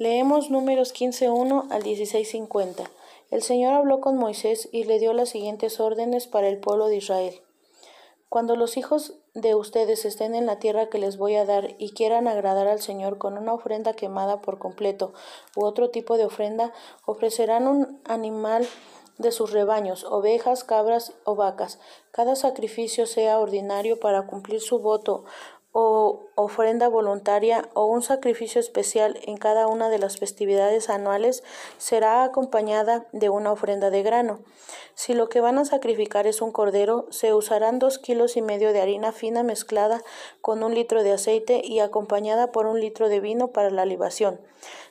Leemos números 15.1 al 16.50. El Señor habló con Moisés y le dio las siguientes órdenes para el pueblo de Israel. Cuando los hijos de ustedes estén en la tierra que les voy a dar y quieran agradar al Señor con una ofrenda quemada por completo u otro tipo de ofrenda, ofrecerán un animal de sus rebaños, ovejas, cabras o vacas. Cada sacrificio sea ordinario para cumplir su voto o ofrenda voluntaria o un sacrificio especial en cada una de las festividades anuales será acompañada de una ofrenda de grano. Si lo que van a sacrificar es un cordero, se usarán dos kilos y medio de harina fina mezclada con un litro de aceite y acompañada por un litro de vino para la libación.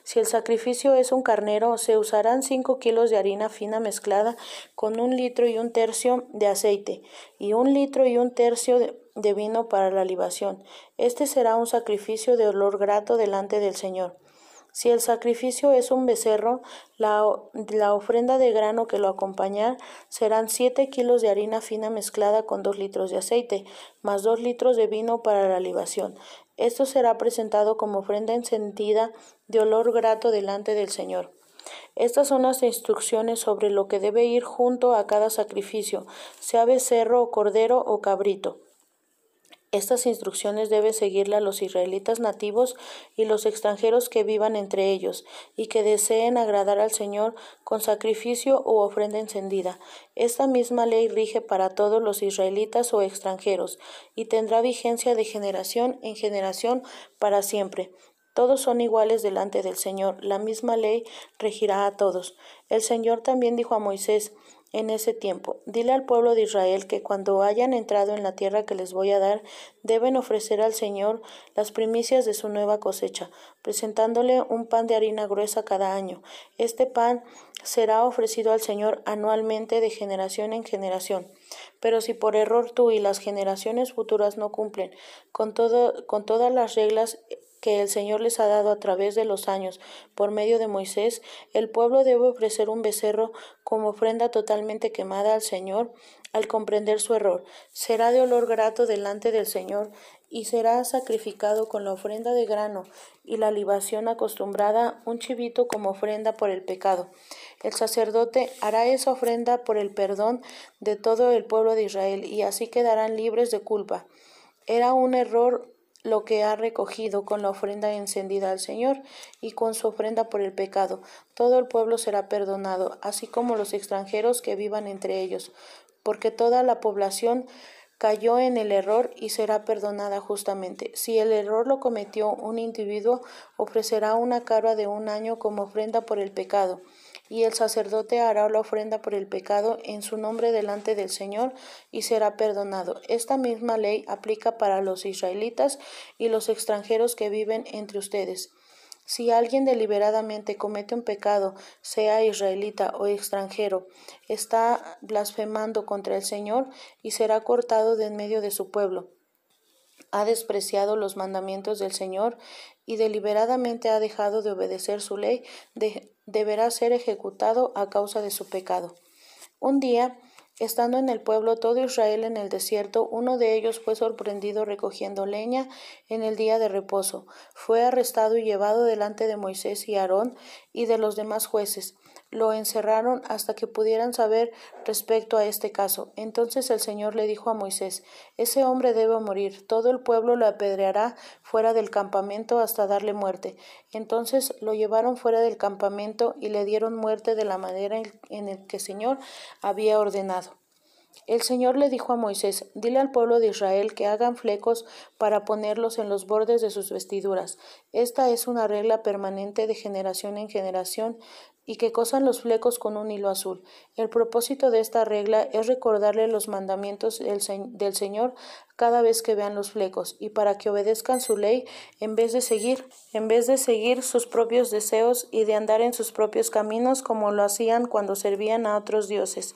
Si el sacrificio es un carnero, se usarán cinco kilos de harina fina mezclada con un litro y un tercio de aceite y un litro y un tercio de de vino para la libación. Este será un sacrificio de olor grato delante del Señor. Si el sacrificio es un becerro, la, la, ofrenda de grano que lo acompañar serán siete kilos de harina fina mezclada con dos litros de aceite, más dos litros de vino para la libación. Esto será presentado como ofrenda encendida de olor grato delante del Señor. Estas son las instrucciones sobre lo que debe ir junto a cada sacrificio, sea becerro o cordero o cabrito. Estas instrucciones deben seguirlas los israelitas nativos y los extranjeros que vivan entre ellos y que deseen agradar al Señor con sacrificio u ofrenda encendida. Esta misma ley rige para todos los israelitas o extranjeros y tendrá vigencia de generación en generación para siempre. Todos son iguales delante del Señor. La misma ley regirá a todos. El Señor también dijo a Moisés, en ese tiempo. Dile al pueblo de Israel que cuando hayan entrado en la tierra que les voy a dar, deben ofrecer al Señor las primicias de su nueva cosecha, presentándole un pan de harina gruesa cada año. Este pan será ofrecido al Señor anualmente de generación en generación. Pero si por error tú y las generaciones futuras no cumplen con, todo, con todas las reglas que el Señor les ha dado a través de los años por medio de Moisés, el pueblo debe ofrecer un becerro como ofrenda totalmente quemada al Señor al comprender su error. Será de olor grato delante del Señor y será sacrificado con la ofrenda de grano y la libación acostumbrada, un chivito como ofrenda por el pecado. El sacerdote hará esa ofrenda por el perdón de todo el pueblo de Israel y así quedarán libres de culpa. Era un error lo que ha recogido con la ofrenda encendida al Señor y con su ofrenda por el pecado. Todo el pueblo será perdonado, así como los extranjeros que vivan entre ellos, porque toda la población cayó en el error y será perdonada justamente. Si el error lo cometió un individuo, ofrecerá una cabra de un año como ofrenda por el pecado y el sacerdote hará la ofrenda por el pecado en su nombre delante del Señor y será perdonado. Esta misma ley aplica para los israelitas y los extranjeros que viven entre ustedes. Si alguien deliberadamente comete un pecado, sea israelita o extranjero, está blasfemando contra el Señor y será cortado de en medio de su pueblo ha despreciado los mandamientos del Señor y deliberadamente ha dejado de obedecer su ley, deberá ser ejecutado a causa de su pecado. Un día, estando en el pueblo todo Israel en el desierto, uno de ellos fue sorprendido recogiendo leña en el día de reposo. Fue arrestado y llevado delante de Moisés y Aarón y de los demás jueces lo encerraron hasta que pudieran saber respecto a este caso. Entonces el Señor le dijo a Moisés, Ese hombre debe morir, todo el pueblo lo apedreará fuera del campamento hasta darle muerte. Entonces lo llevaron fuera del campamento y le dieron muerte de la manera en la que el Señor había ordenado. El Señor le dijo a Moisés, dile al pueblo de Israel que hagan flecos para ponerlos en los bordes de sus vestiduras. Esta es una regla permanente de generación en generación y que cosan los flecos con un hilo azul. El propósito de esta regla es recordarle los mandamientos del, del Señor cada vez que vean los flecos y para que obedezcan su ley en vez de seguir, en vez de seguir sus propios deseos y de andar en sus propios caminos como lo hacían cuando servían a otros dioses.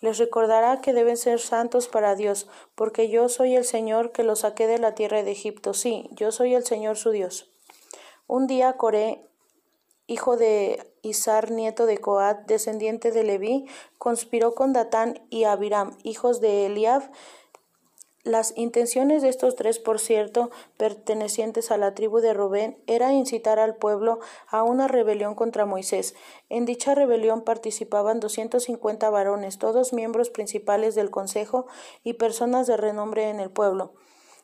Les recordará que deben ser santos para Dios, porque yo soy el Señor que los saqué de la tierra de Egipto. Sí, yo soy el Señor su Dios. Un día Coré, hijo de Isar, nieto de Coat, descendiente de Leví, conspiró con Datán y Abiram, hijos de Eliab, Las intenciones de estos tres, por cierto, pertenecientes a la tribu de Rubén, era incitar al pueblo a una rebelión contra Moisés. En dicha rebelión participaban 250 varones, todos miembros principales del consejo y personas de renombre en el pueblo.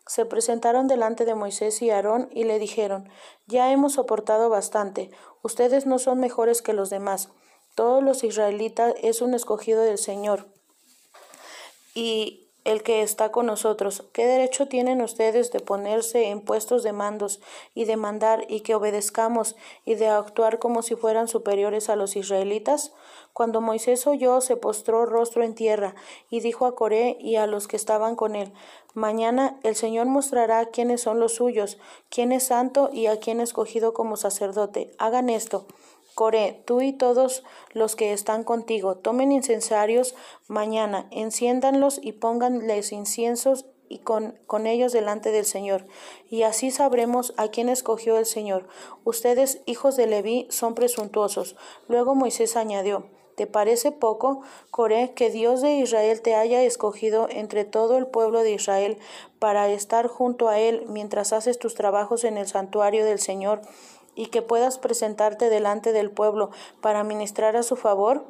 Se presentaron delante de Moisés y Aarón y le dijeron, Ya hemos soportado bastante, ustedes no son mejores que los demás. Todos los israelitas es un escogido del Señor. Y el que está con nosotros. ¿Qué derecho tienen ustedes de ponerse en puestos de mandos y de mandar y que obedezcamos y de actuar como si fueran superiores a los israelitas? Cuando Moisés oyó, se postró rostro en tierra y dijo a Coré y a los que estaban con él, Mañana el Señor mostrará quiénes son los suyos, quién es santo y a quién escogido como sacerdote. Hagan esto. Coré, tú y todos los que están contigo, tomen incensarios mañana, enciéndanlos y pónganles inciensos y con, con, ellos delante del Señor. Y así sabremos a quién escogió el Señor. Ustedes, hijos de Leví, son presuntuosos. Luego Moisés añadió, ¿Te parece poco, Coré, que Dios de Israel te haya escogido entre todo el pueblo de Israel para estar junto a Él mientras haces tus trabajos en el santuario del Señor y que puedas presentarte delante del pueblo para ministrar a su favor?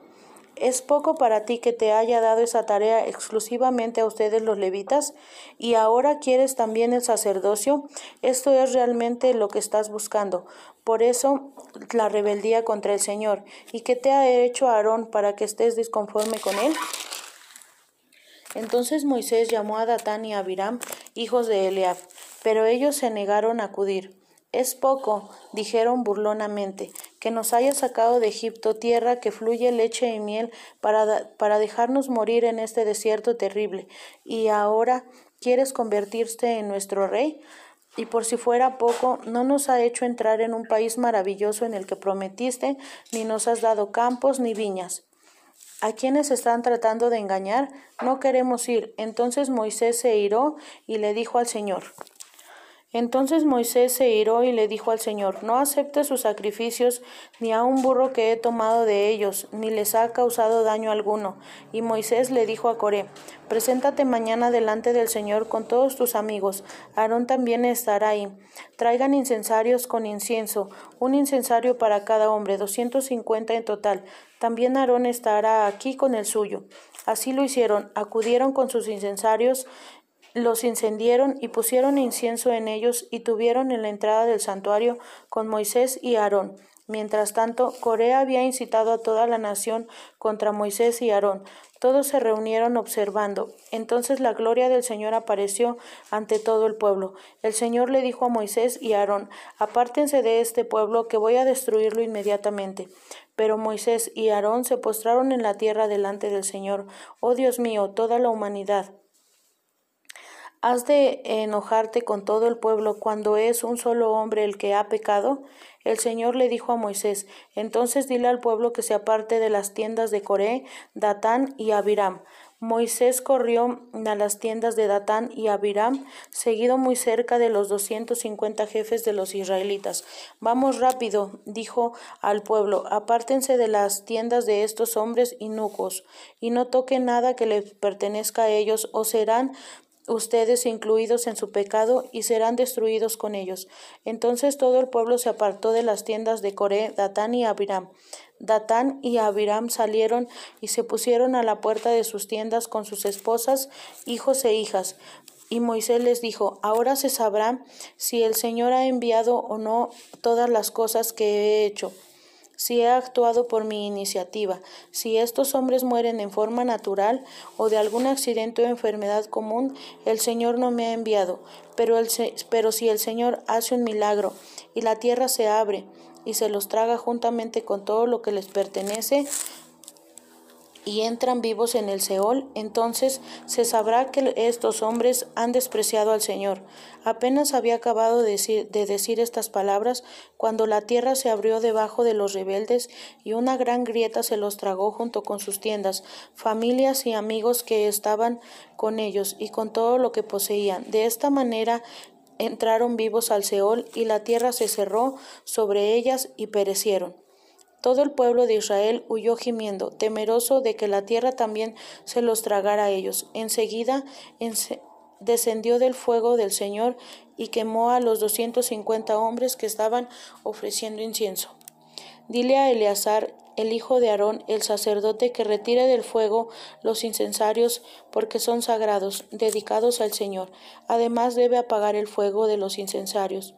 ¿Es poco para ti que te haya dado esa tarea exclusivamente a ustedes los levitas? ¿Y ahora quieres también el sacerdocio? Esto es realmente lo que estás buscando. Por eso la rebeldía contra el Señor. ¿Y qué te ha hecho Aarón para que estés disconforme con él? Entonces Moisés llamó a Datán y a Abiram, hijos de Eliab, pero ellos se negaron a acudir. Es poco, dijeron burlonamente, que nos haya sacado de Egipto tierra que fluye leche y miel para, para dejarnos morir en este desierto terrible. Y ahora quieres convertirte en nuestro rey. Y por si fuera poco, no nos ha hecho entrar en un país maravilloso en el que prometiste, ni nos has dado campos ni viñas. ¿A quienes están tratando de engañar? No queremos ir. Entonces Moisés se iró y le dijo al Señor, entonces Moisés se iró y le dijo al Señor, No acepte sus sacrificios, ni a un burro que he tomado de ellos, ni les ha causado daño alguno. Y Moisés le dijo a Coré, Preséntate mañana delante del Señor con todos tus amigos. Aarón también estará ahí. Traigan incensarios con incienso, un incensario para cada hombre, doscientos cincuenta en total. También Aarón estará aquí con el suyo. Así lo hicieron, acudieron con sus incensarios los incendieron y pusieron incienso en ellos y tuvieron en la entrada del santuario con Moisés y Aarón. Mientras tanto, Corea había incitado a toda la nación contra Moisés y Aarón. Todos se reunieron observando. Entonces la gloria del Señor apareció ante todo el pueblo. El Señor le dijo a Moisés y Aarón, Apártense de este pueblo, que voy a destruirlo inmediatamente. Pero Moisés y Aarón se postraron en la tierra delante del Señor. Oh Dios mío, toda la humanidad ¿Has de enojarte con todo el pueblo cuando es un solo hombre el que ha pecado? El Señor le dijo a Moisés, entonces dile al pueblo que se aparte de las tiendas de Coré, Datán y Abiram. Moisés corrió a las tiendas de Datán y Abiram, seguido muy cerca de los doscientos cincuenta jefes de los israelitas. Vamos rápido, dijo al pueblo, apártense de las tiendas de estos hombres inucos, y no toquen nada que les pertenezca a ellos, o serán ustedes incluidos en su pecado y serán destruidos con ellos. Entonces todo el pueblo se apartó de las tiendas de Coré, Datán y Abiram. Datán y Abiram salieron y se pusieron a la puerta de sus tiendas con sus esposas, hijos e hijas. Y Moisés les dijo, ahora se sabrá si el Señor ha enviado o no todas las cosas que he hecho si he actuado por mi iniciativa, si estos hombres mueren en forma natural o de algún accidente o enfermedad común, el Señor no me ha enviado. Pero, el, pero si el Señor hace un milagro y la tierra se abre y se los traga juntamente con todo lo que les pertenece, y entran vivos en el Seol, entonces se sabrá que estos hombres han despreciado al Señor. Apenas había acabado de decir, de decir, estas palabras cuando la tierra se abrió debajo de los rebeldes y una gran grieta se los tragó junto con sus tiendas, familias y amigos que estaban con ellos y con todo lo que poseían. De esta manera entraron vivos al Seol y la tierra se cerró sobre ellas y perecieron. Todo el pueblo de Israel huyó gimiendo, temeroso de que la tierra también se los tragara a ellos. Enseguida descendió del fuego del Señor y quemó a los doscientos cincuenta hombres que estaban ofreciendo incienso. Dile a Eleazar, el hijo de Aarón, el sacerdote, que retire del fuego los incensarios, porque son sagrados, dedicados al Señor. Además debe apagar el fuego de los incensarios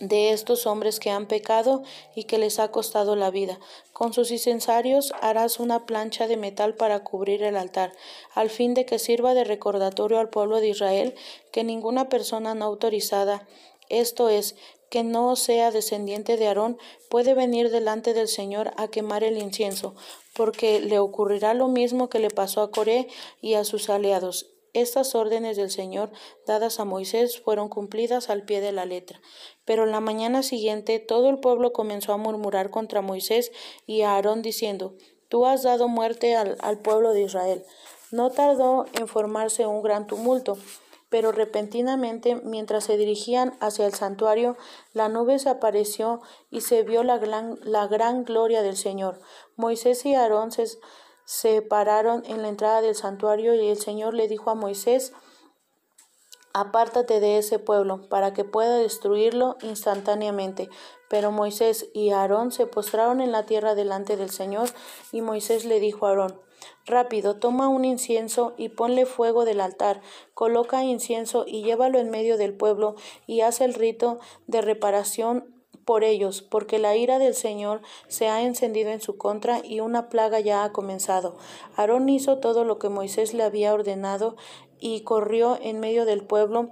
de estos hombres que han pecado y que les ha costado la vida. Con sus incensarios harás una plancha de metal para cubrir el altar, al fin de que sirva de recordatorio al pueblo de Israel que ninguna persona no autorizada, esto es, que no sea descendiente de Aarón, puede venir delante del Señor a quemar el incienso, porque le ocurrirá lo mismo que le pasó a Coré y a sus aliados. Estas órdenes del Señor dadas a Moisés fueron cumplidas al pie de la letra. Pero la mañana siguiente todo el pueblo comenzó a murmurar contra Moisés y a Aarón diciendo, Tú has dado muerte al, al pueblo de Israel. No tardó en formarse un gran tumulto, pero repentinamente, mientras se dirigían hacia el santuario, la nube se apareció y se vio la gran, la gran gloria del Señor. Moisés y Aarón se pararon en la entrada del santuario y el Señor le dijo a Moisés, Apártate de ese pueblo, para que pueda destruirlo instantáneamente. Pero Moisés y Aarón se postraron en la tierra delante del Señor, y Moisés le dijo a Aarón, Rápido, toma un incienso y ponle fuego del altar, coloca incienso y llévalo en medio del pueblo, y haz el rito de reparación por ellos, porque la ira del Señor se ha encendido en su contra y una plaga ya ha comenzado. Aarón hizo todo lo que Moisés le había ordenado y corrió en medio del pueblo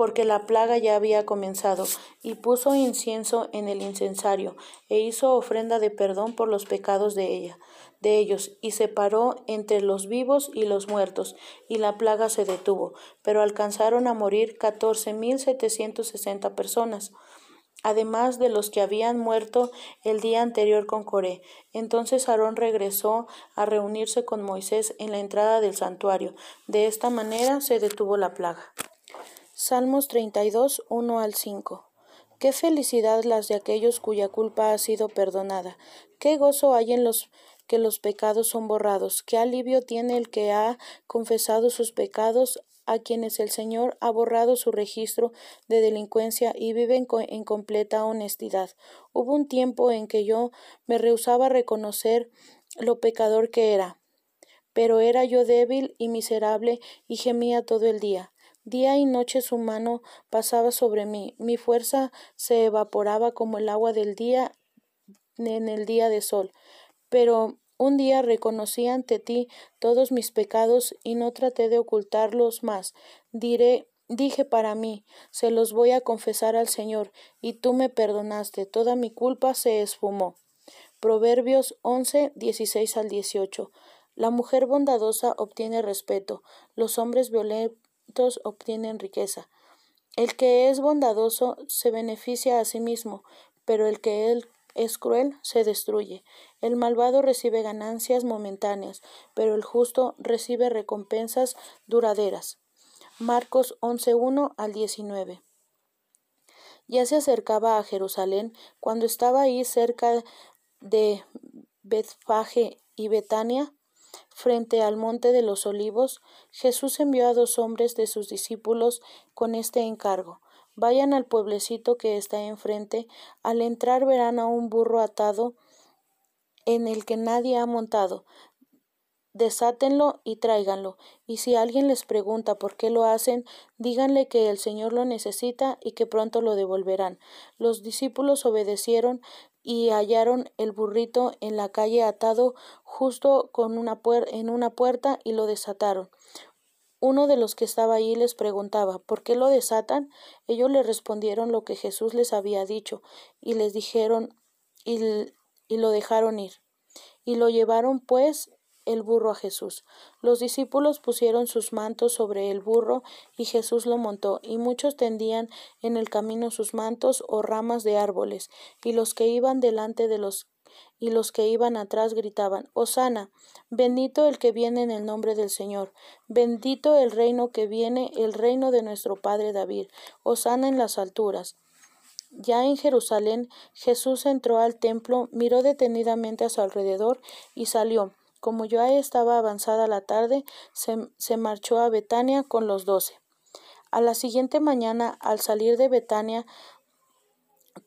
porque la plaga ya había comenzado, y puso incienso en el incensario, e hizo ofrenda de perdón por los pecados de ella, de ellos, y separó entre los vivos y los muertos, y la plaga se detuvo, pero alcanzaron a morir catorce mil setecientos sesenta personas además de los que habían muerto el día anterior con Coré. Entonces Aarón regresó a reunirse con Moisés en la entrada del santuario. De esta manera se detuvo la plaga. Salmos 32, 1 al 5. Qué felicidad las de aquellos cuya culpa ha sido perdonada. Qué gozo hay en los que los pecados son borrados. Qué alivio tiene el que ha confesado sus pecados a quienes el Señor ha borrado su registro de delincuencia y viven en completa honestidad. Hubo un tiempo en que yo me rehusaba a reconocer lo pecador que era, pero era yo débil y miserable y gemía todo el día. Día y noche su mano pasaba sobre mí, mi fuerza se evaporaba como el agua del día en el día de sol. Pero un día reconocí ante ti todos mis pecados y no traté de ocultarlos más. Diré Dije para mí, se los voy a confesar al Señor, y tú me perdonaste, toda mi culpa se esfumó. Proverbios 11, 16 al 18. La mujer bondadosa obtiene respeto, los hombres violentos obtienen riqueza. El que es bondadoso se beneficia a sí mismo, pero el que él es cruel se destruye. El malvado recibe ganancias momentáneas, pero el justo recibe recompensas duraderas. Marcos 11.1 al 19. Ya se acercaba a Jerusalén cuando estaba ahí cerca de Betfage y Betania, frente al monte de los olivos, Jesús envió a dos hombres de sus discípulos con este encargo Vayan al pueblecito que está enfrente. Al entrar verán a un burro atado en el que nadie ha montado. Desátenlo y tráiganlo. Y si alguien les pregunta por qué lo hacen, díganle que el Señor lo necesita y que pronto lo devolverán. Los discípulos obedecieron y hallaron el burrito en la calle atado justo con una en una puerta y lo desataron. Uno de los que estaba allí les preguntaba ¿Por qué lo desatan? Ellos le respondieron lo que Jesús les había dicho, y les dijeron y, y lo dejaron ir. Y lo llevaron pues el burro a Jesús. Los discípulos pusieron sus mantos sobre el burro y Jesús lo montó, y muchos tendían en el camino sus mantos o ramas de árboles, y los que iban delante de los y los que iban atrás gritaban Hosana, bendito el que viene en el nombre del Señor, bendito el reino que viene, el reino de nuestro Padre David, Hosana en las alturas. Ya en Jerusalén Jesús entró al templo, miró detenidamente a su alrededor y salió, Como ya estaba avanzada la tarde, se, se marchó a Betania con los doce. A la siguiente mañana, al salir de Betania,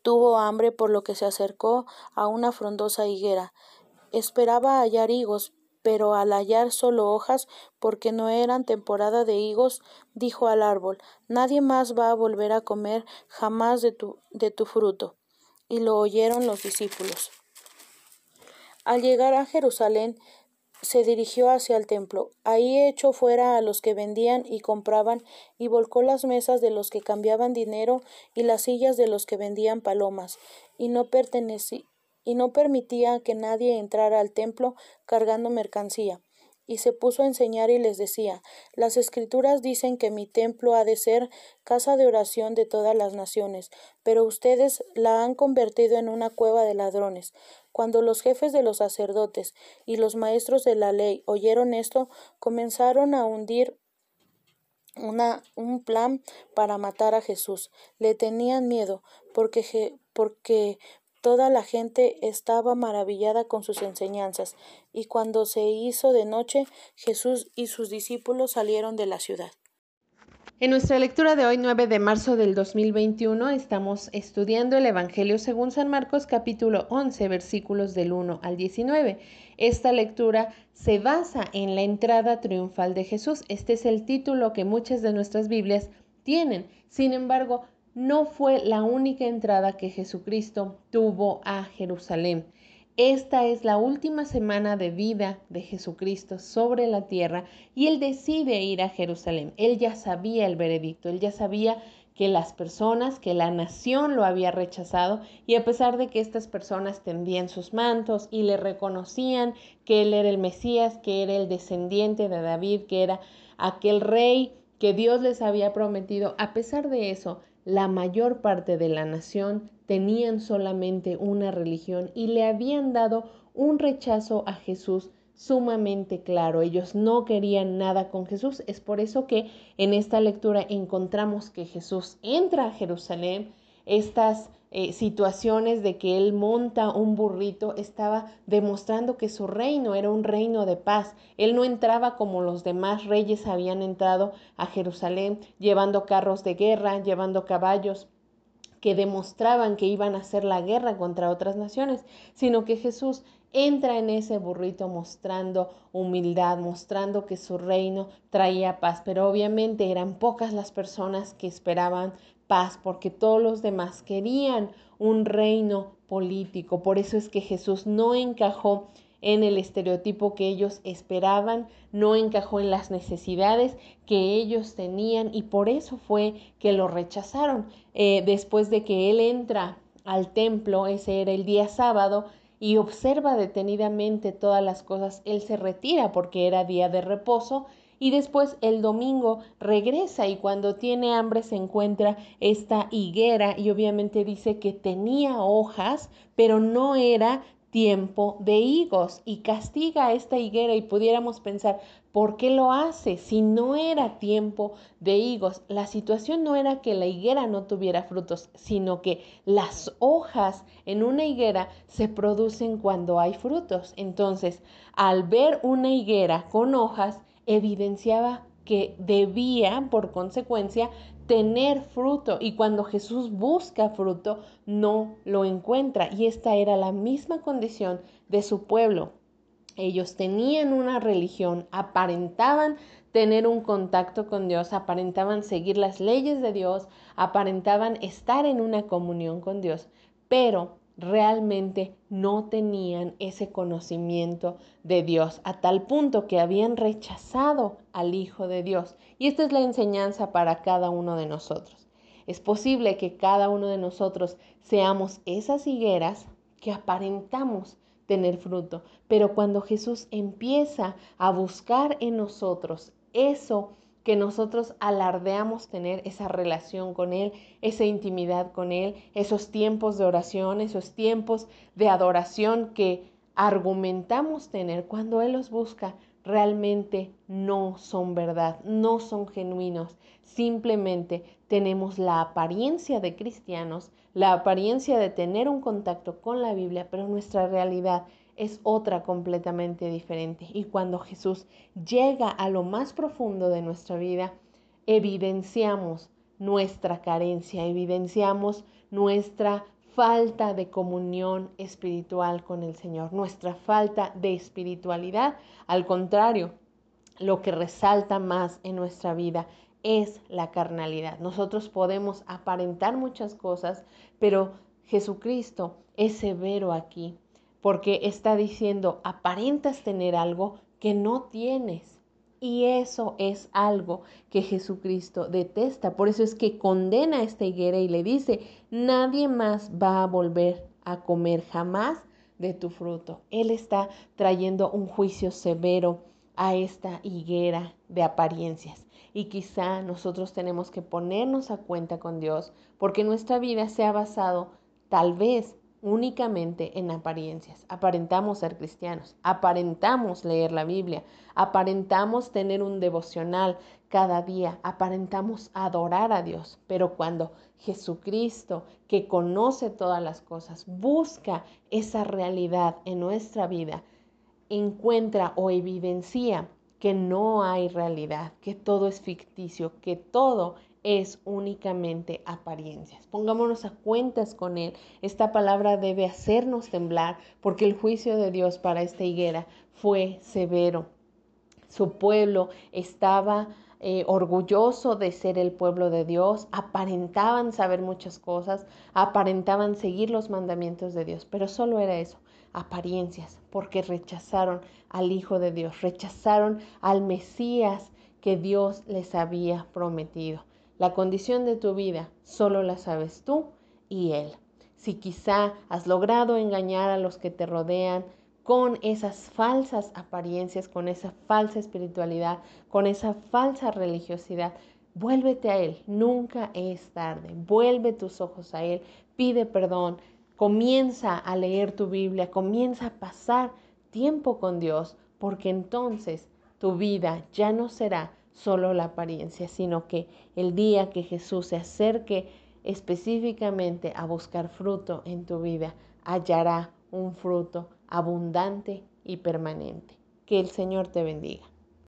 tuvo hambre, por lo que se acercó a una frondosa higuera. Esperaba hallar higos, pero al hallar solo hojas, porque no eran temporada de higos, dijo al árbol Nadie más va a volver a comer jamás de tu, de tu fruto. Y lo oyeron los discípulos. Al llegar a Jerusalén, se dirigió hacia el templo. Ahí echó fuera a los que vendían y compraban, y volcó las mesas de los que cambiaban dinero y las sillas de los que vendían palomas, y no y no permitía que nadie entrara al templo cargando mercancía. Y se puso a enseñar y les decía Las escrituras dicen que mi templo ha de ser casa de oración de todas las naciones, pero ustedes la han convertido en una cueva de ladrones. Cuando los jefes de los sacerdotes y los maestros de la ley oyeron esto, comenzaron a hundir una, un plan para matar a Jesús. Le tenían miedo, porque, porque Toda la gente estaba maravillada con sus enseñanzas, y cuando se hizo de noche, Jesús y sus discípulos salieron de la ciudad. En nuestra lectura de hoy, 9 de marzo del 2021, estamos estudiando el Evangelio según San Marcos capítulo 11, versículos del 1 al 19. Esta lectura se basa en la entrada triunfal de Jesús. Este es el título que muchas de nuestras Biblias tienen. Sin embargo, no fue la única entrada que Jesucristo tuvo a Jerusalén. Esta es la última semana de vida de Jesucristo sobre la tierra y él decide ir a Jerusalén. Él ya sabía el veredicto, él ya sabía que las personas, que la nación lo había rechazado y a pesar de que estas personas tendían sus mantos y le reconocían que él era el Mesías, que era el descendiente de David, que era aquel rey que Dios les había prometido, a pesar de eso, la mayor parte de la nación tenían solamente una religión y le habían dado un rechazo a Jesús sumamente claro. Ellos no querían nada con Jesús. Es por eso que en esta lectura encontramos que Jesús entra a Jerusalén, estas eh, situaciones de que él monta un burrito, estaba demostrando que su reino era un reino de paz. Él no entraba como los demás reyes habían entrado a Jerusalén, llevando carros de guerra, llevando caballos que demostraban que iban a hacer la guerra contra otras naciones, sino que Jesús entra en ese burrito mostrando humildad, mostrando que su reino traía paz, pero obviamente eran pocas las personas que esperaban porque todos los demás querían un reino político. Por eso es que Jesús no encajó en el estereotipo que ellos esperaban, no encajó en las necesidades que ellos tenían y por eso fue que lo rechazaron. Eh, después de que él entra al templo, ese era el día sábado, y observa detenidamente todas las cosas, él se retira porque era día de reposo y después el domingo regresa y cuando tiene hambre se encuentra esta higuera y obviamente dice que tenía hojas, pero no era tiempo de higos y castiga a esta higuera y pudiéramos pensar, ¿por qué lo hace si no era tiempo de higos? La situación no era que la higuera no tuviera frutos, sino que las hojas en una higuera se producen cuando hay frutos. Entonces, al ver una higuera con hojas, evidenciaba que debía, por consecuencia, tener fruto y cuando Jesús busca fruto, no lo encuentra. Y esta era la misma condición de su pueblo. Ellos tenían una religión, aparentaban tener un contacto con Dios, aparentaban seguir las leyes de Dios, aparentaban estar en una comunión con Dios, pero realmente no tenían ese conocimiento de Dios, a tal punto que habían rechazado al Hijo de Dios. Y esta es la enseñanza para cada uno de nosotros. Es posible que cada uno de nosotros seamos esas higueras que aparentamos tener fruto, pero cuando Jesús empieza a buscar en nosotros eso que nosotros alardeamos tener esa relación con Él, esa intimidad con Él, esos tiempos de oración, esos tiempos de adoración que argumentamos tener cuando Él los busca, realmente no son verdad, no son genuinos. Simplemente tenemos la apariencia de cristianos, la apariencia de tener un contacto con la Biblia, pero nuestra realidad es otra completamente diferente. Y cuando Jesús llega a lo más profundo de nuestra vida, evidenciamos nuestra carencia, evidenciamos nuestra falta de comunión espiritual con el Señor, nuestra falta de espiritualidad. Al contrario, lo que resalta más en nuestra vida es la carnalidad. Nosotros podemos aparentar muchas cosas, pero Jesucristo es severo aquí, porque está diciendo, aparentas tener algo que no tienes. Y eso es algo que Jesucristo detesta. Por eso es que condena a esta higuera y le dice, nadie más va a volver a comer jamás de tu fruto. Él está trayendo un juicio severo a esta higuera de apariencias. Y quizá nosotros tenemos que ponernos a cuenta con Dios porque nuestra vida se ha basado tal vez únicamente en apariencias. Aparentamos ser cristianos, aparentamos leer la Biblia, aparentamos tener un devocional cada día, aparentamos adorar a Dios, pero cuando Jesucristo, que conoce todas las cosas, busca esa realidad en nuestra vida, encuentra o evidencia que no hay realidad, que todo es ficticio, que todo es únicamente apariencias. Pongámonos a cuentas con Él. Esta palabra debe hacernos temblar porque el juicio de Dios para esta higuera fue severo. Su pueblo estaba eh, orgulloso de ser el pueblo de Dios, aparentaban saber muchas cosas, aparentaban seguir los mandamientos de Dios, pero solo era eso, apariencias, porque rechazaron al Hijo de Dios, rechazaron al Mesías que Dios les había prometido. La condición de tu vida solo la sabes tú y Él. Si quizá has logrado engañar a los que te rodean con esas falsas apariencias, con esa falsa espiritualidad, con esa falsa religiosidad, vuélvete a Él. Nunca es tarde. Vuelve tus ojos a Él, pide perdón, comienza a leer tu Biblia, comienza a pasar tiempo con Dios, porque entonces tu vida ya no será solo la apariencia, sino que el día que Jesús se acerque específicamente a buscar fruto en tu vida, hallará un fruto abundante y permanente. Que el Señor te bendiga.